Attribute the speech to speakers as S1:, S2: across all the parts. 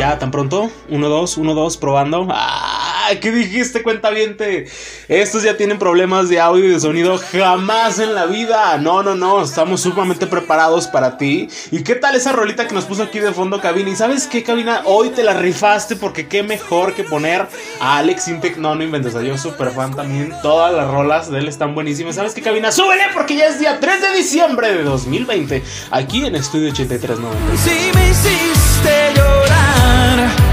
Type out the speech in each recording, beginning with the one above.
S1: Ya, tan pronto. 1, 2, 1, 2, probando. ¡Ah! ¿Qué dijiste, cuentaviente? Estos ya tienen problemas de audio y de sonido jamás en la vida. No, no, no. Estamos sumamente preparados para ti. ¿Y qué tal esa rolita que nos puso aquí de fondo, Cabina? ¿Y sabes qué, Cabina? Hoy te la rifaste porque qué mejor que poner a Alex Intec. No, no inventes. Yo súper fan también. Todas las rolas de él están buenísimas. ¿Sabes qué, Cabina? ¡Súbele! Porque ya es día 3 de diciembre de 2020. Aquí en Estudio 8390.
S2: Si me hiciste llorar, me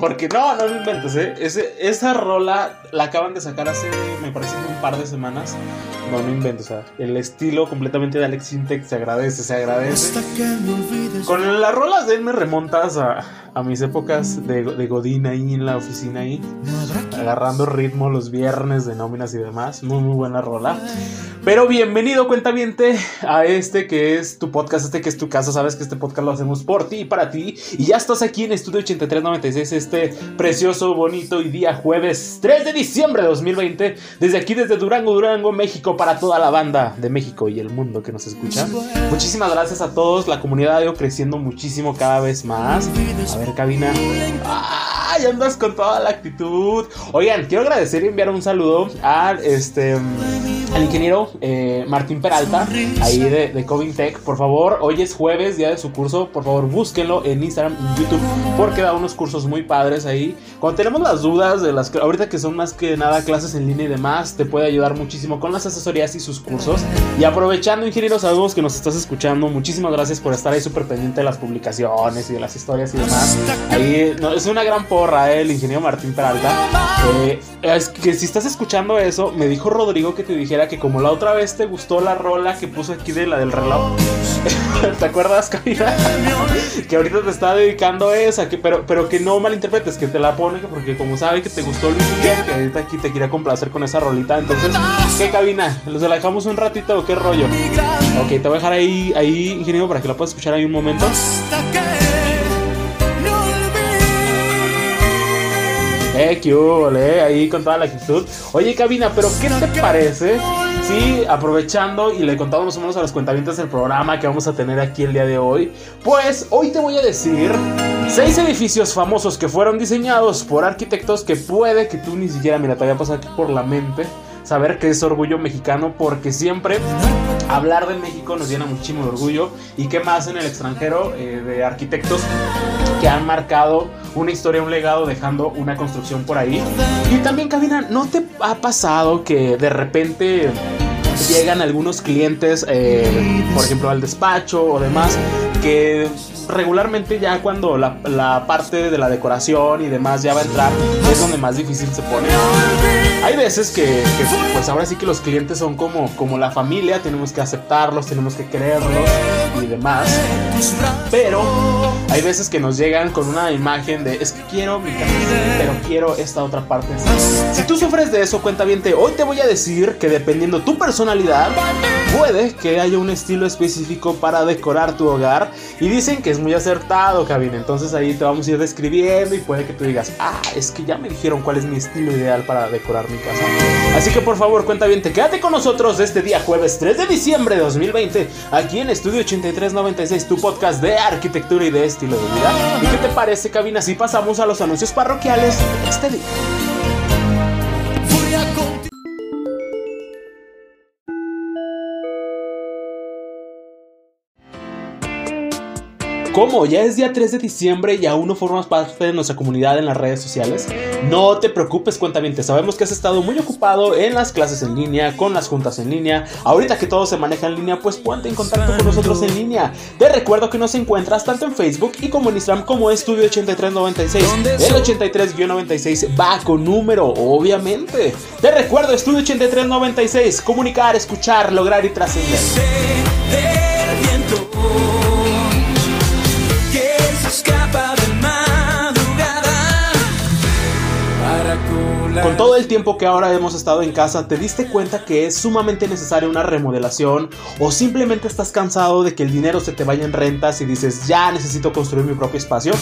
S1: Porque no, no lo inventes, ¿eh? Ese, esa rola la acaban de sacar hace, me parece, un par de semanas. No, no inventes, o sea, el estilo completamente de Alex Sintek se agradece, se agradece. Con las rolas de él me remontas a, a mis épocas de, Godín ahí en la oficina ahí, agarrando ritmo los viernes de nóminas y demás. Muy, muy buena rola. Pero bienvenido, cuentaviente, a este que es tu podcast, este que es tu casa. Sabes que este podcast lo hacemos por ti y para ti. Y ya estás aquí en Estudio 8396, este precioso, bonito y día jueves 3 de diciembre de 2020. Desde aquí, desde Durango, Durango, México, para toda la banda de México y el mundo que nos escucha. Muchísimas gracias a todos. La comunidad ha ido creciendo muchísimo cada vez más. Ver, cabina. ¡Ay! Andas con toda la actitud. Oigan, quiero agradecer y enviar un saludo al este al ingeniero eh, Martín Peralta, ahí de, de Covintech. Por favor, hoy es jueves, día de su curso. Por favor, búsquenlo en Instagram y YouTube, porque da unos cursos muy padres ahí. Cuando tenemos las dudas de las ahorita que son más que nada clases en línea y demás, te puede ayudar muchísimo con las asesorías y sus cursos. Y aprovechando, ingeniero, sabemos que nos estás escuchando. Muchísimas gracias por estar ahí súper pendiente de las publicaciones y de las historias y demás. Ahí es una gran porra, eh, ingeniero Martín Peralta. Eh, es que si estás escuchando eso, me dijo Rodrigo que te dijera que como la otra vez te gustó la rola que puso aquí de la del reloj. ¿Te acuerdas, Camila? que ahorita te está dedicando esa, que, pero, pero que no malinterpretes, que te la pone porque como sabe que te gustó Luis Miguel, que ahorita aquí te quería complacer con esa rolita. Entonces, ¿qué cabina? ¿Los la dejamos un ratito o qué rollo? Ok, te voy a dejar ahí, ahí, ingeniero, para que la puedas escuchar ahí un momento. Eh, qué hubo, eh, ahí con toda la actitud. Oye, cabina, pero ¿qué te parece? Sí, aprovechando y le contamos más o menos a los cuentavientes del programa que vamos a tener aquí el día de hoy. Pues hoy te voy a decir seis edificios famosos que fueron diseñados por arquitectos que puede que tú ni siquiera, mira, te había pasado aquí por la mente saber que es orgullo mexicano porque siempre hablar de México nos llena muchísimo de orgullo y qué más en el extranjero eh, de arquitectos que han marcado una historia, un legado dejando una construcción por ahí. Y también, Cabina, ¿no te ha pasado que de repente llegan algunos clientes, eh, por ejemplo, al despacho o demás, que regularmente ya cuando la, la parte de la decoración y demás ya va a entrar, es donde más difícil se pone? Hay veces que, pues ahora sí que los clientes son como, como la familia, tenemos que aceptarlos, tenemos que quererlos y demás. Pero hay veces que nos llegan con una imagen de es que quiero mi casa, pero quiero esta otra parte. Si tú sufres de eso, cuenta bien, hoy te voy a decir que dependiendo tu personalidad, puede que haya un estilo específico para decorar tu hogar. Y dicen que es muy acertado, cabina. Entonces ahí te vamos a ir describiendo y puede que tú digas, ah, es que ya me dijeron cuál es mi estilo ideal para decorar mi casa. Así que por favor, cuenta bien, te quédate con nosotros este día jueves 3 de diciembre de 2020, aquí en Estudio 8396, tu podcast de arquitectura y de estilo de vida. ¿Y qué te parece, cabina, si pasamos a los anuncios parroquiales este día? ¿Cómo? ¿Ya es día 3 de diciembre y aún no formas parte de nuestra comunidad en las redes sociales? No te preocupes, cuentamente. Sabemos que has estado muy ocupado en las clases en línea, con las juntas en línea. Ahorita que todo se maneja en línea, pues ponte en contacto con nosotros en línea. Te recuerdo que nos encuentras tanto en Facebook y como en Instagram como Estudio 8396. El 83-96 va con número, obviamente. Te recuerdo, Estudio 8396. Comunicar, escuchar, lograr y trascender. Con todo el tiempo que ahora hemos estado en casa, ¿te diste cuenta que es sumamente necesaria una remodelación? ¿O simplemente estás cansado de que el dinero se te vaya en rentas y dices, ya necesito construir mi propio espacio?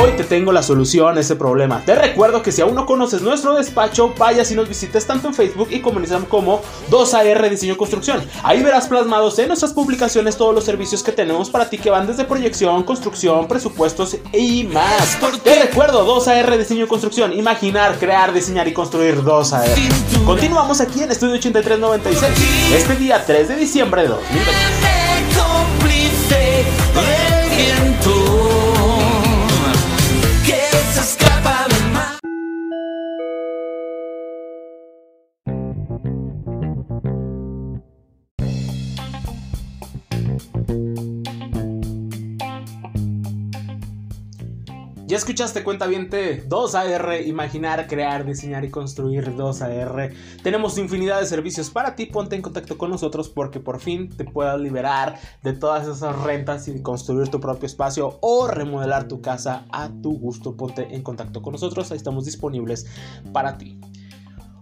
S1: Hoy te tengo la solución a ese problema. Te recuerdo que si aún no conoces nuestro despacho, vayas y nos visites tanto en Facebook y como en Instagram como 2AR Diseño y Construcción. Ahí verás plasmados en nuestras publicaciones todos los servicios que tenemos para ti que van desde proyección, construcción, presupuestos y más. Te recuerdo 2AR Diseño y Construcción. Imaginar, crear, diseñar y construir 2AR. Continuamos aquí en Estudio 8396. Este día 3 de diciembre de 2020. Ya escuchaste cuenta viente 2AR, imaginar, crear, diseñar y construir 2AR. Tenemos infinidad de servicios para ti, ponte en contacto con nosotros porque por fin te puedas liberar de todas esas rentas y construir tu propio espacio o remodelar tu casa a tu gusto. Ponte en contacto con nosotros, ahí estamos disponibles para ti.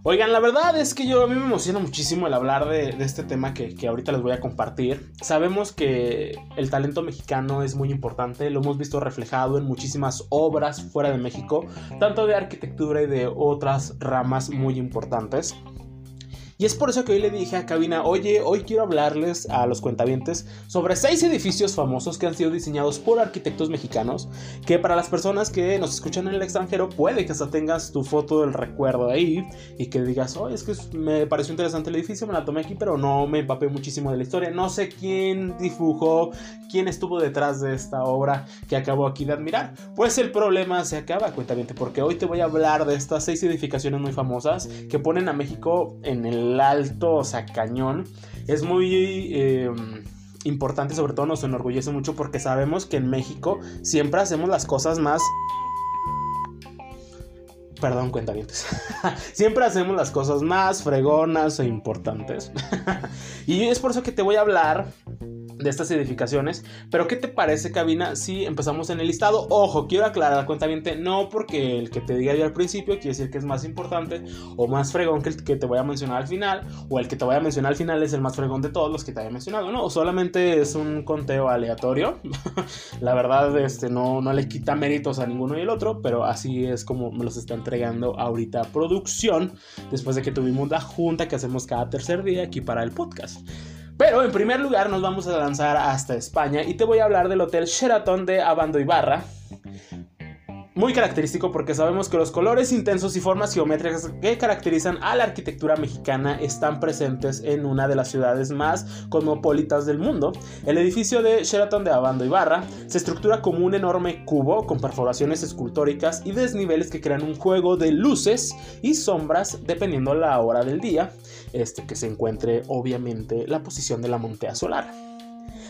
S1: Oigan, la verdad es que yo a mí me emociona muchísimo el hablar de, este tema que, que ahorita les voy a compartir. Sabemos que el talento mexicano es muy importante, lo hemos visto reflejado en muchísimas obras fuera de México, tanto de arquitectura y de otras ramas muy importantes. Y es por eso que hoy le dije a Cabina, oye, hoy quiero hablarles a los cuentavientes sobre seis edificios famosos que han sido diseñados por arquitectos mexicanos, que para las personas que nos escuchan en el extranjero puede que hasta tengas tu foto del recuerdo ahí y que digas, oye, es que me pareció interesante el edificio, me la tomé aquí, pero no me empapé muchísimo de la historia. No sé quién dibujó, quién estuvo detrás de esta obra que acabo aquí de admirar. Pues el problema se acaba, cuentaviente, porque hoy te voy a hablar de estas seis edificaciones muy famosas que ponen a México en el alto, o sea, cañón. Es muy... eh, importante, sobre todo nos enorgullece mucho porque sabemos que en México siempre hacemos las cosas más Perdón, cuentavientes. Siempre hacemos las cosas más fregonas e importantes. y es por eso que te voy a hablar de estas edificaciones. Pero ¿qué te parece, cabina, si empezamos en el listado? Ojo, quiero aclarar, cuentaviente, no porque el que te diga yo al principio quiere decir que es más importante o más fregón que el que te voy a mencionar al final, o el que te voy a mencionar al final es el más fregón de todos los que te haya mencionado, ¿no? O solamente es un conteo aleatorio. La verdad, este, no, no le quita méritos a ninguno y el otro, pero así es como me los está entregando ahorita producción, después de que tuvimos la junta que hacemos cada tercer día aquí para el podcast. Pero en primer lugar nos vamos a lanzar hasta España y te voy a hablar del Hotel Sheraton de Abando Ibarra. Muy característico porque sabemos que los colores intensos y formas geométricas que caracterizan a la arquitectura mexicana están presentes en una de las ciudades más cosmopolitas del mundo. El edificio de Sheraton de Abando Ibarra se estructura como un enorme cubo con perforaciones escultóricas y desniveles que crean un juego de luces y sombras dependiendo la hora del día, este que se encuentre obviamente la posición de la montea solar.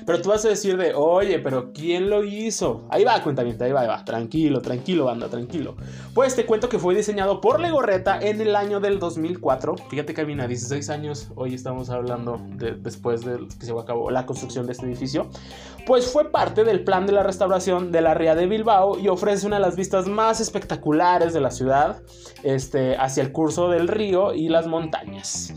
S1: Pero tú vas a decir de, oye, pero ¿quién lo hizo? Ahí va, cuentamiento, ahí va, ahí va. Tranquilo, tranquilo, banda, tranquilo. Pues te cuento que fue diseñado por Legorreta en el año del 2004. Fíjate que a 16 años, hoy estamos hablando de, después de que se acabó la construcción de este edificio. Pues fue parte del plan de la restauración de la Ría de Bilbao y ofrece una de las vistas más espectaculares de la ciudad, este, hacia el curso del río y las montañas.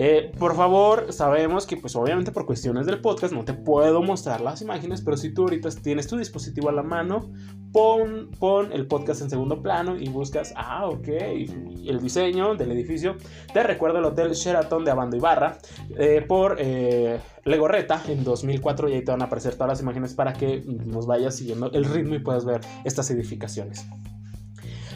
S1: Eh, por favor, sabemos que pues obviamente por cuestiones del podcast no te puedo mostrar las imágenes, pero si tú ahorita tienes tu dispositivo a la mano, pon, pon el podcast en segundo plano y buscas, ah, ok, el diseño del edificio. Te recuerdo el Hotel Sheraton de Abando Ibarra eh, por eh, Legorreta en 2004 y ahí te van a aparecer todas las imágenes para que nos vayas siguiendo el ritmo y puedas ver estas edificaciones.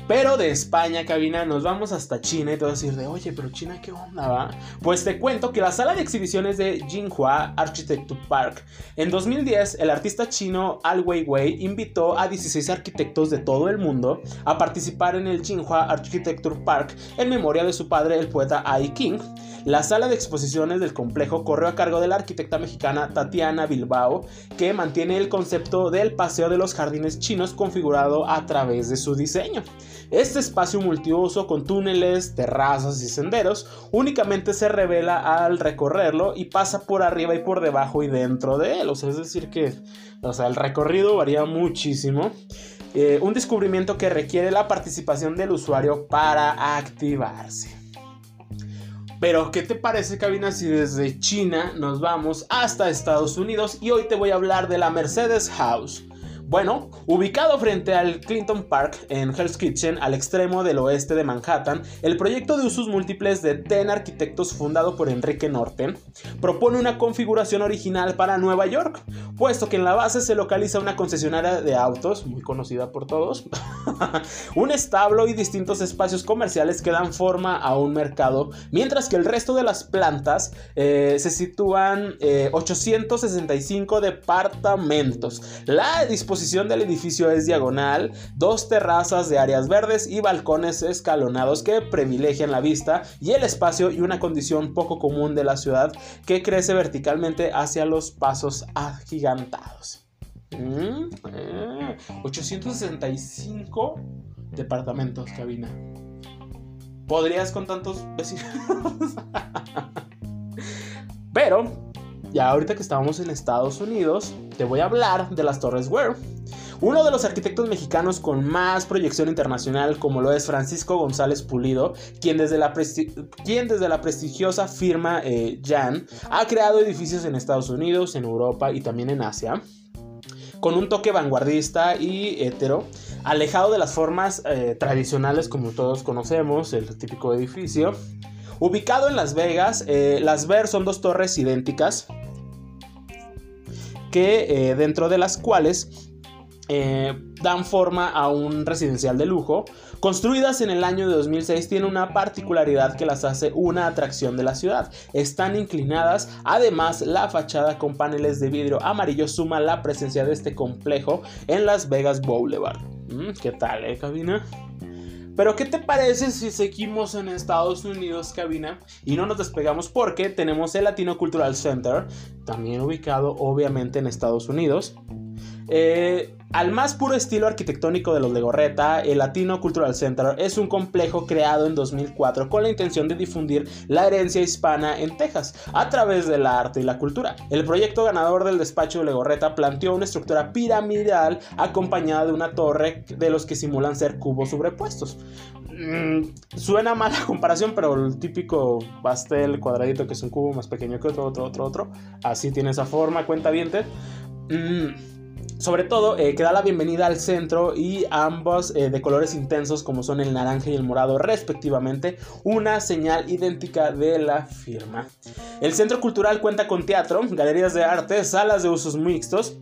S1: Pero de España, cabina, nos vamos hasta China y te vas a decir de, oye, pero China, ¿qué onda va? Pues te cuento que la sala de exhibiciones de Jinhua Architecture Park, en 2010, el artista chino Al Weiwei invitó a 16 arquitectos de todo el mundo a participar en el Jinhua Architecture Park en memoria de su padre, el poeta Ai King. La sala de exposiciones del complejo corrió a cargo de la arquitecta mexicana Tatiana Bilbao, que mantiene el concepto del Paseo de los Jardines Chinos configurado a través de su diseño. Este espacio multiuso con túneles, terrazas y senderos únicamente se revela al recorrerlo y pasa por arriba y por debajo y dentro de él. Es decir que o sea, el recorrido varía muchísimo. Eh, un descubrimiento que requiere la participación del usuario para activarse. Pero, ¿qué te parece, cabina, si desde China nos vamos hasta Estados Unidos? Y hoy te voy a hablar de la Mercedes House. Bueno, ubicado frente al Clinton Park en Hell's Kitchen, al extremo del oeste de Manhattan, el proyecto de usos múltiples de TEN Arquitectos fundado por Enrique Norton propone una configuración original para Nueva York, puesto que en la base se localiza una concesionaria de autos, muy conocida por todos, un establo y distintos espacios comerciales que dan forma a un mercado, mientras que el resto de las plantas eh, se sitúan 865 eh, departamentos. La disposición del edificio es diagonal, dos terrazas de áreas verdes y balcones escalonados que privilegian la vista y el espacio y una condición poco común de la ciudad que crece verticalmente hacia los pasos agigantados. 865 mm, eh, departamentos, cabina. ¿Podrías con tantos vecinos? Pero ya ahorita que estábamos en Estados Unidos, te voy a hablar de las Torres Ware. Uno de los arquitectos mexicanos con más proyección internacional, como lo es Francisco González Pulido, quien desde la, quien desde la prestigiosa firma eh, Jan ha creado edificios en Estados Unidos, en Europa y también en Asia, con un toque vanguardista y hetero, alejado de las formas eh, tradicionales como todos conocemos, el típico edificio. Ubicado en Las Vegas, eh, las Ver son dos torres idénticas, que dentro de las cuales eh, dan forma a un residencial de lujo. Construidas en el año de 2006, tiene una particularidad que las hace una atracción de la ciudad. Están inclinadas, además la fachada con paneles de vidrio amarillo suma la presencia de este complejo en Las Vegas Boulevard. Mm, ¿Qué tal, eh, cabina? Pero ¿qué te parece si seguimos en Estados Unidos, cabina? Y no nos despegamos porque tenemos el Latino Cultural Center, también ubicado obviamente en Estados Unidos. Eh, al más puro estilo arquitectónico de los Legorreta, el Latino Cultural Center es un complejo creado en 2004 con la intención de difundir la herencia hispana en Texas a través del arte y la cultura. El proyecto ganador del despacho de Legorreta planteó una estructura piramidal acompañada de una torre de los que simulan ser cubos sobrepuestos. Mm, suena mala comparación, pero el típico pastel cuadradito que es un cubo más pequeño que otro, otro, otro, otro, así tiene esa forma, cuenta bien. Mm, sobre todo, eh, que da la bienvenida al centro y ambos eh, de colores intensos como son el naranja y el morado respectivamente, una señal idéntica de la firma. El centro cultural cuenta con teatro, galerías de arte, salas de usos mixtos,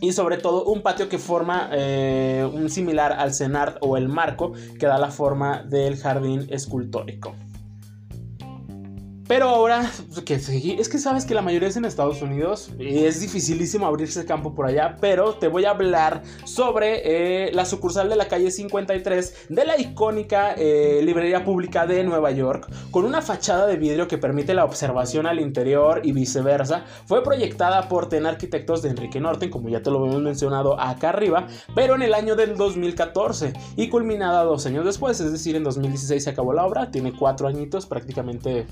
S1: y sobre todo un patio que forma eh, un similar al cenar o el marco que da la forma del jardín escultórico. Pero ahora, es que sabes que la mayoría es en Estados Unidos y es dificilísimo abrirse campo por allá, pero te voy a hablar sobre eh, la sucursal de la calle 53 de la icónica eh, librería pública de Nueva York, con una fachada de vidrio que permite la observación al interior y viceversa. Fue proyectada por Ten Arquitectos de Enrique Norten, como ya te lo hemos mencionado acá arriba, pero en el año del 2014 y culminada dos años después, es decir, en 2016 se acabó la obra, tiene cuatro añitos prácticamente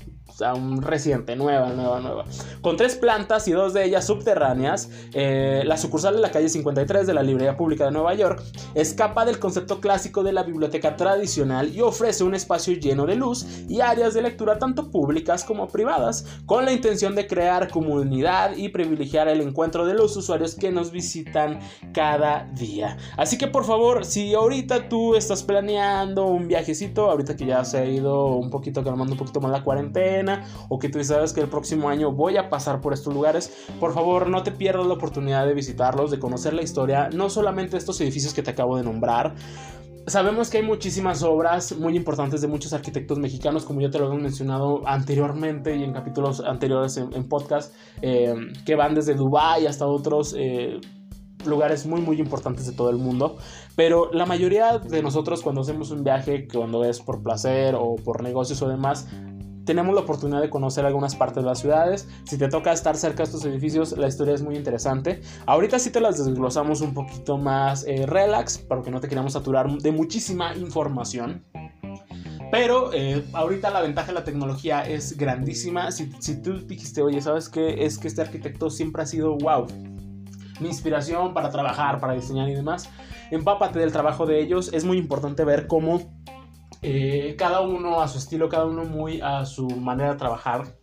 S1: un reciente, nueva, nueva, nueva. Con tres plantas y dos de ellas subterráneas, eh, la sucursal de la calle 53 de la Librería Pública de Nueva York escapa del concepto clásico de la biblioteca tradicional y ofrece un espacio lleno de luz y áreas de lectura tanto públicas como privadas, con la intención de crear comunidad y privilegiar el encuentro de los usuarios que nos visitan cada día. Así que por favor, si ahorita tú estás planeando un viajecito, ahorita que ya se ha ido un poquito calmando un poquito más la cuarentena, o que tú sabes que el próximo año voy a pasar por estos lugares, por favor no te pierdas la oportunidad de visitarlos, de conocer la historia, no solamente estos edificios que te acabo de nombrar, Sabemos que hay muchísimas obras muy importantes de muchos arquitectos mexicanos, como ya te lo hemos mencionado anteriormente y en capítulos anteriores en, en podcast, eh, que van desde Dubái hasta otros eh, lugares muy muy importantes de todo el mundo. Pero la mayoría de nosotros cuando hacemos un viaje, cuando es por placer o por negocios o demás, tenemos la oportunidad de conocer algunas partes de las ciudades. Si te toca estar cerca de estos edificios, la historia es muy interesante. Ahorita sí te las desglosamos un poquito más eh, relax, porque no te queremos saturar de muchísima información. Pero eh, ahorita la ventaja de la tecnología es grandísima. Si, si tú dijiste, oye, ¿sabes qué? Es que este arquitecto siempre ha sido wow. Mi inspiración para trabajar, para diseñar y demás. Empápate del trabajo de ellos. Es muy importante ver cómo eh, cada uno a su estilo, cada uno muy a su manera de trabajar.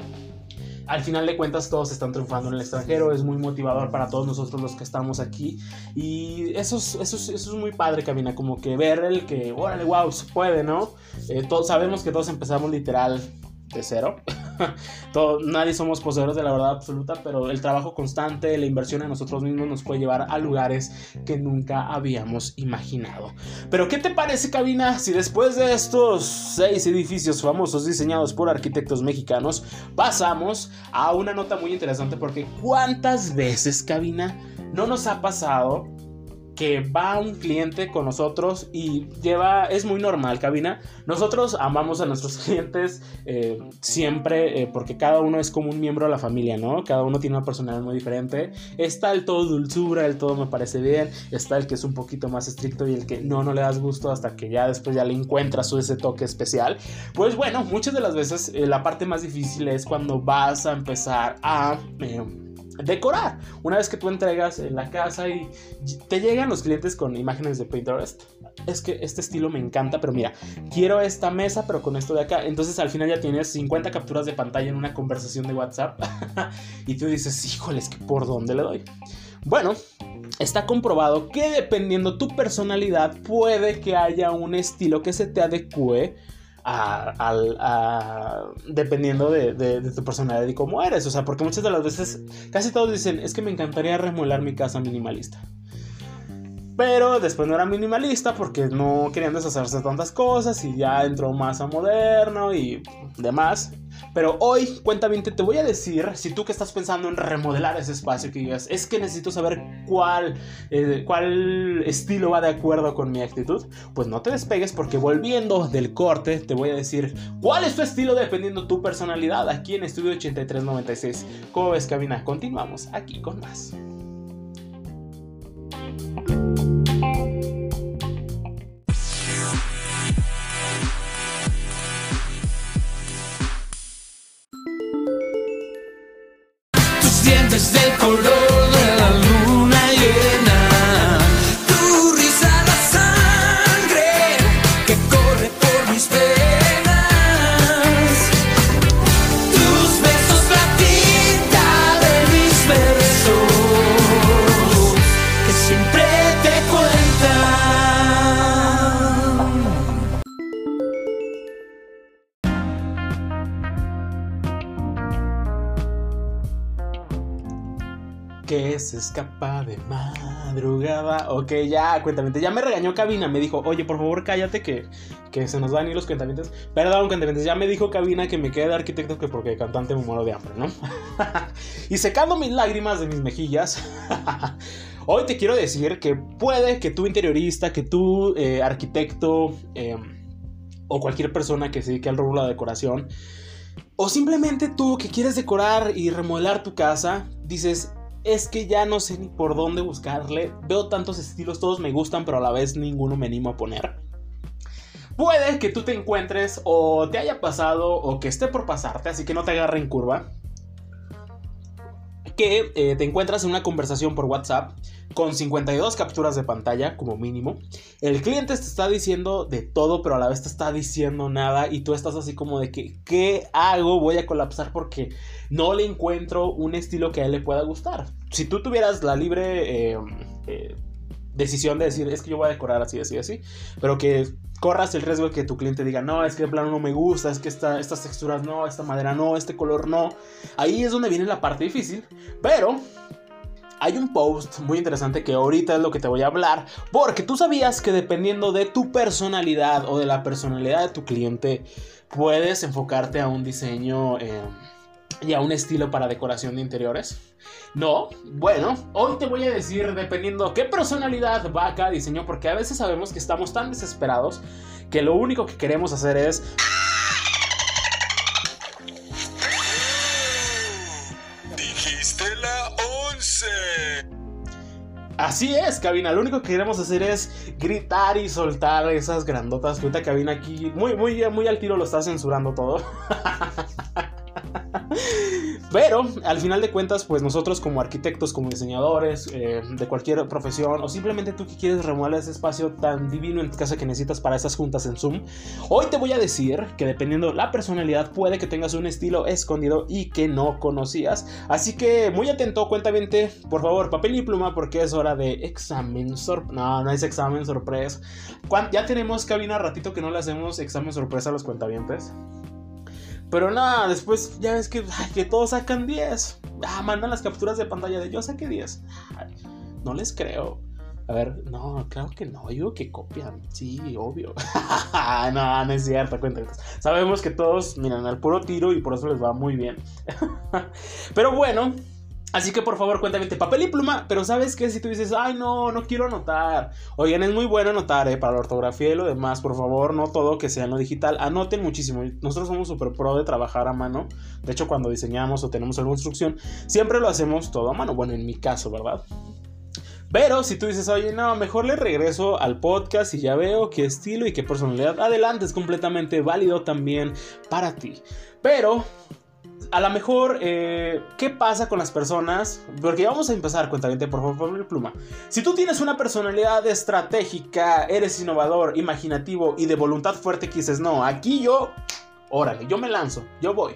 S1: Al final de cuentas todos están triunfando en el extranjero, es muy motivador para todos nosotros los que estamos aquí y eso es, eso es, eso es muy padre, Camina, como que ver el que, órale, wow, se puede, ¿no? Eh, todos, sabemos que todos empezamos literal cero. Nadie somos poseedores de la verdad absoluta, pero el trabajo constante, la inversión en nosotros mismos nos puede llevar a lugares que nunca habíamos imaginado. Pero ¿qué te parece, cabina, si después de estos seis edificios famosos diseñados por arquitectos mexicanos, pasamos a una nota muy interesante? Porque ¿cuántas veces, cabina, no nos ha pasado que va un cliente con nosotros y lleva, es muy normal, cabina. Nosotros amamos a nuestros clientes eh, siempre eh, porque cada uno es como un miembro de la familia, ¿no? Cada uno tiene una personalidad muy diferente. Está el todo dulzura, el todo me parece bien. Está el que es un poquito más estricto y el que no, no le das gusto hasta que ya después ya le encuentras ese toque especial. Pues bueno, muchas de las veces eh, la parte más difícil es cuando vas a empezar a decorar. Una vez que tú entregas en la casa y te llegan los clientes con imágenes de Pinterest. Es que este estilo me encanta, pero mira, quiero esta mesa, pero con esto de acá. Entonces al final ya tienes 50 capturas de pantalla en una conversación de WhatsApp. y tú dices, híjoles, que por dónde le doy. Bueno, está comprobado que dependiendo tu personalidad puede que haya un estilo que se te adecue dependiendo de, tu personalidad y cómo eres. O sea, porque muchas de las veces, casi todos dicen, es que me encantaría remodelar mi casa minimalista. Pero después no era minimalista porque no querían deshacerse de tantas cosas y ya entró más a moderno y demás. Pero hoy, cuentamente, te voy a decir, si tú que estás pensando en remodelar ese espacio, que digas, es que necesito saber cuál, eh, cuál estilo va de acuerdo con mi actitud, pues no te despegues porque volviendo del corte, te voy a decir cuál es tu estilo dependiendo tu personalidad aquí en Estudio 8396. ¿Cómo ves, cabina? Continuamos aquí con más.
S2: Del color
S1: escapa de madrugada. Ok, ya, cuentamientos. Ya me regañó Cabina. Me dijo, oye, por favor, cállate que, que se nos van a ir los cuentamientos. Perdón, cuentamientos. Ya me dijo Cabina que me quede de arquitecto que porque cantante me muero de hambre, ¿no? y secando mis lágrimas de mis mejillas. Hoy te quiero decir que puede que tú interiorista, que tú eh, arquitecto eh, o cualquier persona que se dedique al rubro de la decoración, o simplemente tú que quieres decorar y remodelar tu casa, dices, es que ya no sé ni por dónde buscarle. Veo tantos estilos, todos me gustan, pero a la vez ninguno me animo a poner. Puede que tú te encuentres o te haya pasado o que esté por pasarte, así que no te agarre en curva. Que eh, te encuentras en una conversación por WhatsApp con 52 capturas de pantalla como mínimo. El cliente te está diciendo de todo, pero a la vez te está diciendo nada y tú estás así como de que, ¿qué hago? Voy a colapsar porque no le encuentro un estilo que a él le pueda gustar. Si tú tuvieras la libre eh, eh, decisión de decir, es que yo voy a decorar así, así, así, pero que corras el riesgo de que tu cliente diga, no, es que el plano no me gusta, es que esta, estas texturas no, esta madera no, este color no. Ahí es donde viene la parte difícil, pero hay un post muy interesante que ahorita es lo que te voy a hablar, porque tú sabías que dependiendo de tu personalidad o de la personalidad de tu cliente, puedes enfocarte a un diseño eh, y a un estilo para decoración de interiores. No, bueno, hoy te voy a decir dependiendo qué personalidad va a cada diseño, porque a veces sabemos que estamos tan desesperados que lo único que queremos hacer es
S3: Dijiste la 11.
S1: Así es, cabina. Lo único que queremos hacer es gritar y soltar esas grandotas. Ahorita cabina aquí, muy, muy, muy al tiro lo está censurando todo. Pero al final de cuentas, pues nosotros como arquitectos, como diseñadores eh, de cualquier profesión, o simplemente tú que quieres remodelar ese espacio tan divino en tu casa que necesitas para esas juntas en Zoom, hoy te voy a decir que dependiendo la personalidad puede que tengas un estilo escondido y que no conocías. Así que muy atento, cuentamente, por favor, papel y pluma porque es hora de examen sorpresa. No, no es examen sorpresa. Ya tenemos cabina ratito que no le hacemos examen sorpresa a los cuentavientes. Pero nada, después ya ves que, que todos sacan 10. Ah, mandan las capturas de pantalla de yo saqué 10. no les creo. A ver, no, claro que no, digo que copian, sí, obvio. no, no es cierto. Sabemos que todos miran al puro tiro y por eso les va muy bien. Pero bueno, Así que por favor cuéntame papel y pluma, pero sabes que si tú dices, ay no, no quiero anotar. Oigan, es muy bueno anotar, ¿eh? Para la ortografía y lo demás, por favor, no todo que sea en lo digital, anoten muchísimo. Nosotros somos súper pro de trabajar a mano. De hecho, cuando diseñamos o tenemos alguna instrucción, siempre lo hacemos todo a mano. Bueno, en mi caso, ¿verdad? Pero si tú dices, oye, no, mejor le regreso al podcast y ya veo qué estilo y qué personalidad, adelante, es completamente válido también para ti. Pero a lo mejor, eh, ¿qué pasa con las personas? Porque vamos a empezar, cuentamente, por favor, pluma. Si tú tienes una personalidad estratégica, eres innovador, imaginativo y de voluntad fuerte, que dices, no, aquí yo, órale, yo me lanzo, yo voy.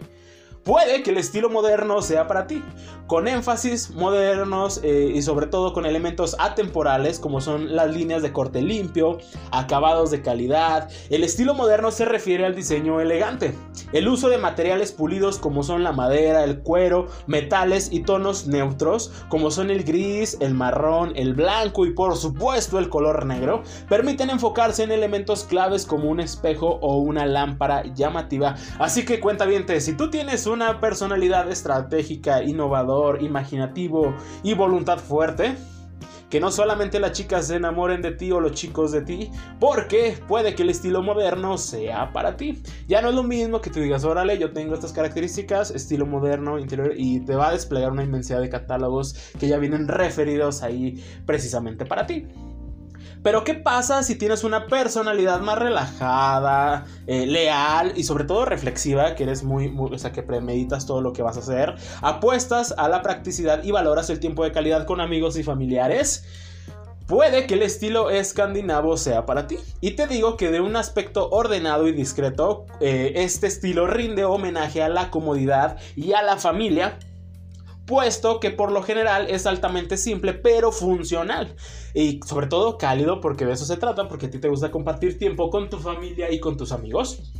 S1: Puede que el estilo moderno sea para ti, con énfasis modernos eh, y sobre todo con elementos atemporales como son las líneas de corte limpio, acabados de calidad. El estilo moderno se refiere al diseño elegante, el uso de materiales pulidos como son la madera, el cuero, metales y tonos neutros como son el gris, el marrón, el blanco y por supuesto el color negro, permiten enfocarse en elementos claves como un espejo o una lámpara llamativa. Así que cuenta bien, si tú tienes una personalidad estratégica, innovador, imaginativo y voluntad fuerte, que no solamente las chicas se enamoren de ti o los chicos de ti, porque puede que el estilo moderno sea para ti. Ya no es lo mismo que tú digas, órale, yo tengo estas características, estilo moderno, interior, y te va a desplegar una inmensidad de catálogos que ya vienen referidos ahí precisamente para ti. Pero ¿qué pasa si tienes una personalidad más relajada, eh, leal y sobre todo reflexiva, que eres muy, o sea, que premeditas todo lo que vas a hacer, apuestas a la practicidad y valoras el tiempo de calidad con amigos y familiares? Puede que el estilo escandinavo sea para ti. Y te digo que de un aspecto ordenado y discreto, eh, este estilo rinde homenaje a la comodidad y a la familia puesto que por lo general es altamente simple pero funcional y sobre todo cálido porque de eso se trata, porque a ti te gusta compartir tiempo con tu familia y con tus amigos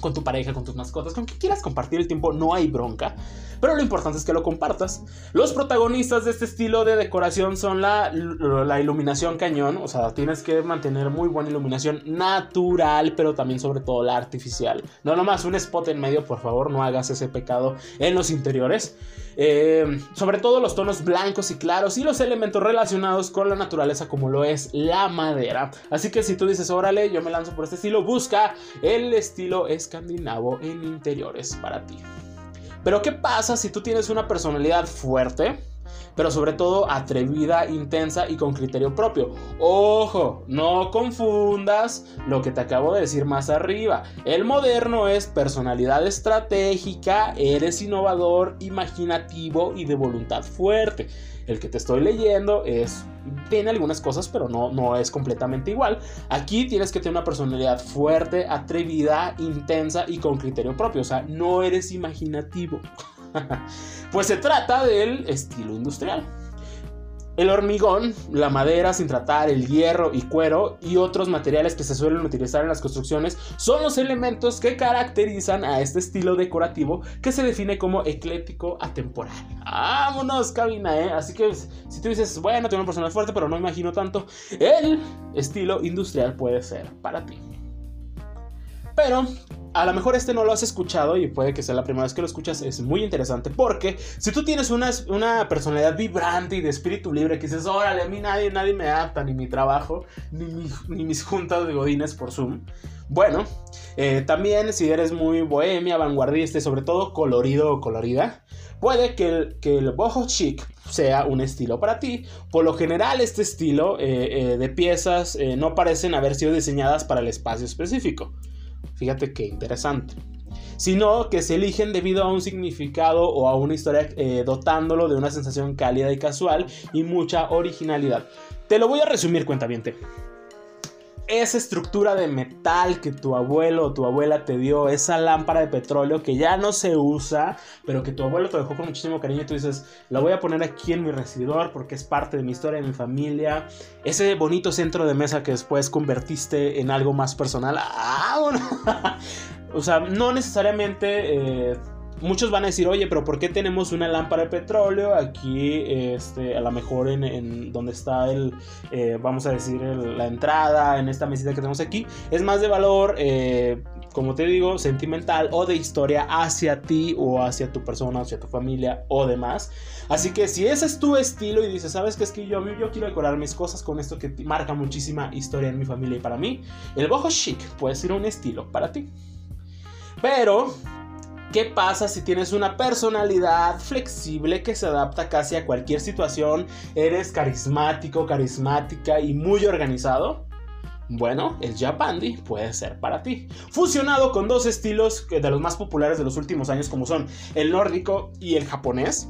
S1: con tu pareja, con tus mascotas, con quien quieras compartir el tiempo, no hay bronca. Pero lo importante es que lo compartas. Los protagonistas de este estilo de decoración son la, la iluminación cañón. O sea, tienes que mantener muy buena iluminación natural, pero también sobre todo la artificial. No nomás un spot en medio, por favor, no hagas ese pecado en los interiores. Eh, sobre todo los tonos blancos y claros y los elementos relacionados con la naturaleza como lo es la madera. Así que si tú dices, órale, yo me lanzo por este estilo, busca el estilo escandinavo en interiores para ti. Pero ¿qué pasa si tú tienes una personalidad fuerte? Pero sobre todo atrevida, intensa y con criterio propio. Ojo, no confundas lo que te acabo de decir más arriba. El moderno es personalidad estratégica, eres innovador, imaginativo y de voluntad fuerte. El que te estoy leyendo es tiene algunas cosas, pero no, no es completamente igual. Aquí tienes que tener una personalidad fuerte, atrevida, intensa y con criterio propio. O sea, no eres imaginativo. pues se trata del estilo industrial. El hormigón, la madera sin tratar, el hierro y cuero y otros materiales que se suelen utilizar en las construcciones son los elementos que caracterizan a este estilo decorativo que se define como ecléctico atemporal. Vámonos, cabina, ¿eh? Así que si tú dices, bueno, tengo una persona fuerte, pero no imagino tanto, el estilo industrial puede ser para ti. Pero a lo mejor este no lo has escuchado y puede que sea la primera vez que lo escuchas, es muy interesante porque si tú tienes una, una personalidad vibrante y de espíritu libre que dices, órale, a mí nadie, nadie me adapta, ni mi trabajo, ni, ni mis juntas de godines por Zoom. Bueno, eh, también si eres muy bohemia, vanguardista y sobre todo colorido o colorida, puede que el, que el boho chic sea un estilo para ti. Por lo general este estilo eh, eh, de piezas no parecen haber sido diseñadas para el espacio específico. Fíjate qué interesante. Sino que se eligen debido a un significado o a una historia eh, dotándolo de una sensación cálida y casual y mucha originalidad. Te lo voy a resumir, cuentaviente esa estructura de metal que tu abuelo o tu abuela te dio, esa lámpara de petróleo que ya no se usa, pero que tu abuelo te dejó con muchísimo cariño y tú dices, la voy a poner aquí en mi recibidor porque es parte de mi historia, de mi familia, ese bonito centro de mesa que después convertiste en algo más personal. Ah, o sea, no necesariamente... Eh, muchos van a decir, oye, pero ¿por qué tenemos una lámpara de petróleo aquí, este, a lo mejor en, donde está el, eh, vamos a decir, la entrada, en esta mesita que tenemos aquí? Es más de valor, eh, como te digo, sentimental o de historia hacia ti o hacia tu persona, hacia tu familia o demás. Así que si ese es tu estilo y dices, sabes que es que yo, yo quiero decorar mis cosas con esto que marca muchísima historia en mi familia y para mí, el boho chic puede ser un estilo para ti. Pero ¿Qué pasa si tienes una personalidad flexible que se adapta casi a cualquier situación? ¿Eres carismático, carismática y muy organizado? Bueno, el Japandi puede ser para ti. Fusionado con dos estilos de los más populares de los últimos años como son el nórdico y el japonés.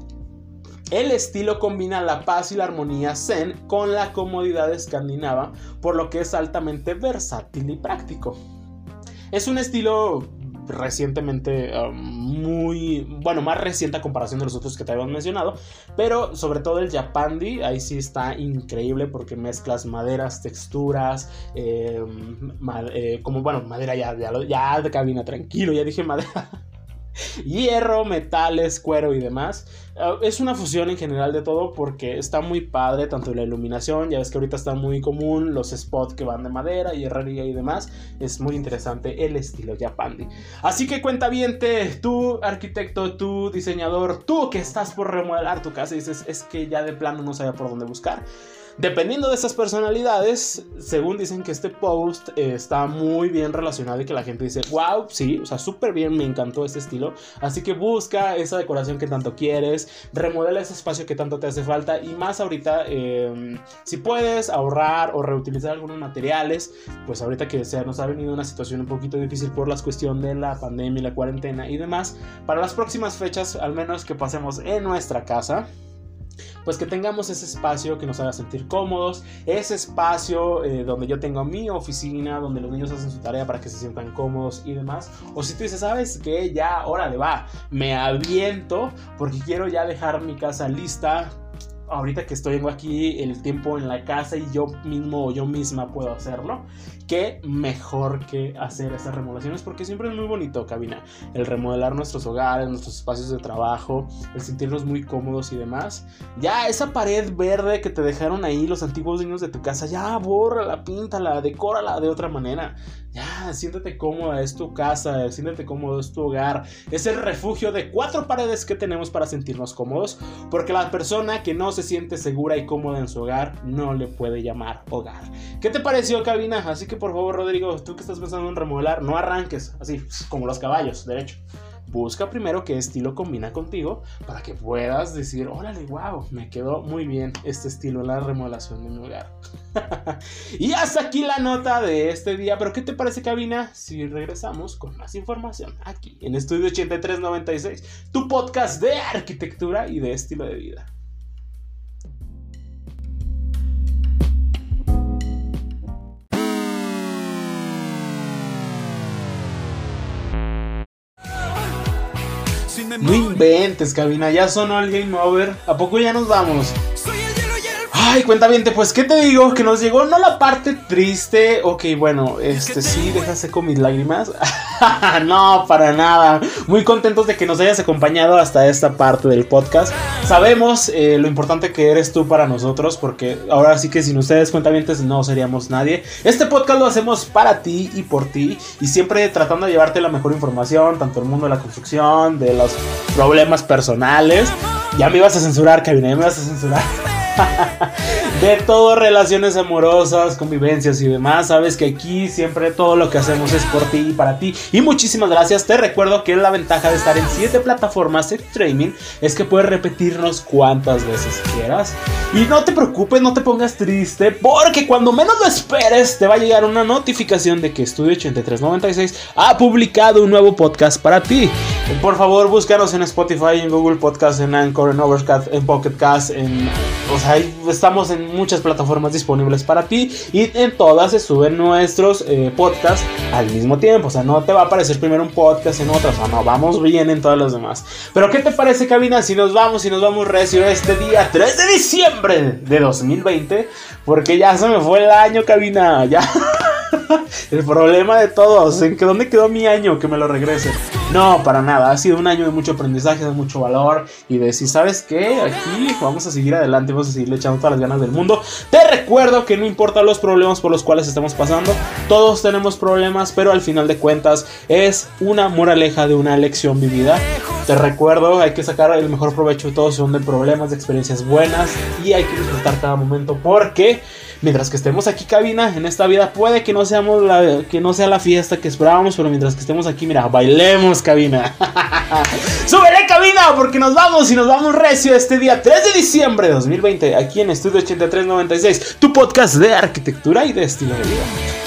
S1: El estilo combina la paz y la armonía zen con la comodidad escandinava, por lo que es altamente versátil y práctico. Es un estilo recientemente um, muy, bueno, más reciente a comparación de los otros que te habíamos mencionado, pero sobre todo el Japandi, ahí sí está increíble porque mezclas maderas, texturas, em, eh, como bueno, madera ya, ya de cabina, tranquilo, ya dije madera. hierro, metales, cuero y demás. Ah, es una fusión en general de todo porque está muy padre, tanto la iluminación, ya ves que ahorita está muy común los spots que van de madera, hierrería y demás. Es muy interesante el estilo Japandi. Así que cuenta bien, tú arquitecto, tú diseñador, tú que estás por remodelar tu casa y dices, es que ya de plano no sabía por dónde buscar. Dependiendo de esas personalidades, según dicen que este post eh, está muy bien relacionado y que la gente dice, wow, sí, o sea, súper bien, me encantó este estilo. Así que busca esa decoración que tanto quieres, remodela ese espacio que tanto te hace falta y más ahorita, em, si puedes ahorrar o reutilizar algunos materiales, pues ahorita que se nos ha venido una situación un poquito difícil por la cuestión de la pandemia y la cuarentena y demás, para las próximas fechas, al menos que pasemos en nuestra casa, pues que tengamos ese espacio que nos haga sentir cómodos, ese espacio eh, donde yo tengo mi oficina, donde los niños hacen su tarea para que se sientan cómodos y demás. O si tú dices, sabes que ya, órale, va, me aviento porque quiero ya dejar mi casa lista ahorita que estoy aquí el tiempo en la casa y yo mismo o yo misma puedo hacerlo, qué mejor que hacer esas remodelaciones porque siempre es muy bonito, cabina, el remodelar nuestros hogares, nuestros espacios de trabajo, el sentirnos muy cómodos y demás. Ya esa pared verde que te dejaron ahí los antiguos niños de tu casa, ya bórrala, píntala, decórala de otra manera. Ya, cómoda, es tu casa, siéntete cómodo, es tu hogar. Es el refugio de cuatro paredes que tenemos para sentirnos cómodos, porque la persona que no se siente segura y cómoda en su hogar no le puede llamar hogar. ¿Qué te pareció, cabina? Así que por favor, Rodrigo, tú que estás pensando en remodelar, no arranques así como los caballos, derecho busca primero qué estilo combina contigo para que puedas decir, órale, wow, me quedó muy bien este estilo en la remodelación de mi hogar. y hasta aquí la nota de este día, pero ¿qué te parece cabina si regresamos con más información aquí en Estudio 8396, tu podcast de arquitectura y de estilo de vida? No inventes, cabina, ya sonó el game over. ¿A poco ya nos vamos? Ay, cuentaviente, pues, ¿qué te digo? Que nos llegó no la parte triste. Ok, bueno, este sí, déjase con mis lágrimas. no, para nada. Muy contentos de que nos hayas acompañado hasta esta parte del podcast. Sabemos eh, lo importante que eres tú para nosotros, porque ahora sí que sin ustedes, cuentavientes, no seríamos nadie. Este podcast lo hacemos para ti y por ti, y siempre tratando de llevarte la mejor información, tanto el mundo de la construcción, de los problemas personales. Ya me ibas a censurar, cabina, ya me ibas a censurar. 哈哈哈 de todo, relaciones amorosas, convivencias y demás. Sabes que aquí siempre todo lo que hacemos es por ti y para ti. Y muchísimas gracias. Te recuerdo que la ventaja de estar en 7 plataformas de streaming es que puedes repetirnos cuantas veces quieras. Y no te preocupes, no te pongas triste, porque cuando menos lo esperes, te va a llegar una notificación de que Estudio 8396 ha publicado un nuevo podcast para ti. Por favor, búscanos en Spotify, en Google Podcast, en Anchor, en Overcast, en Pocket Cast, en. O sea, estamos en muchas plataformas disponibles para ti y en todas se suben nuestros eh, podcasts al mismo tiempo. O sea, no te va a aparecer primero un podcast en otro. O sea, no, vamos bien en todas las demás. Pero, ¿qué te parece, Cabina? Si nos vamos, si nos vamos recio este día 3 de diciembre de 2020, porque ya se me fue el año, Cabina. Ya. el problema de todos, ¿en que dónde quedó mi año? Que me lo regrese. No, para nada, ha sido un año de mucho aprendizaje, de mucho valor y de si sabes qué, aquí vamos a seguir adelante, vamos a seguir echando todas las ganas del mundo. Te recuerdo que no importa los problemas por los cuales estamos pasando, todos tenemos problemas, pero al final de cuentas es una moraleja de una lección vivida. Te recuerdo, hay que sacar el mejor provecho de todos, son de problemas, de experiencias buenas y hay que disfrutar cada momento porque mientras que estemos aquí cabina en esta vida puede que no seamos la que no sea la fiesta que esperábamos pero mientras que estemos aquí mira bailemos cabina. Súbele cabina porque nos vamos y nos vamos recio este día 3 de diciembre de 2020 aquí en Estudio 8396 tu podcast de arquitectura y de estilo de vida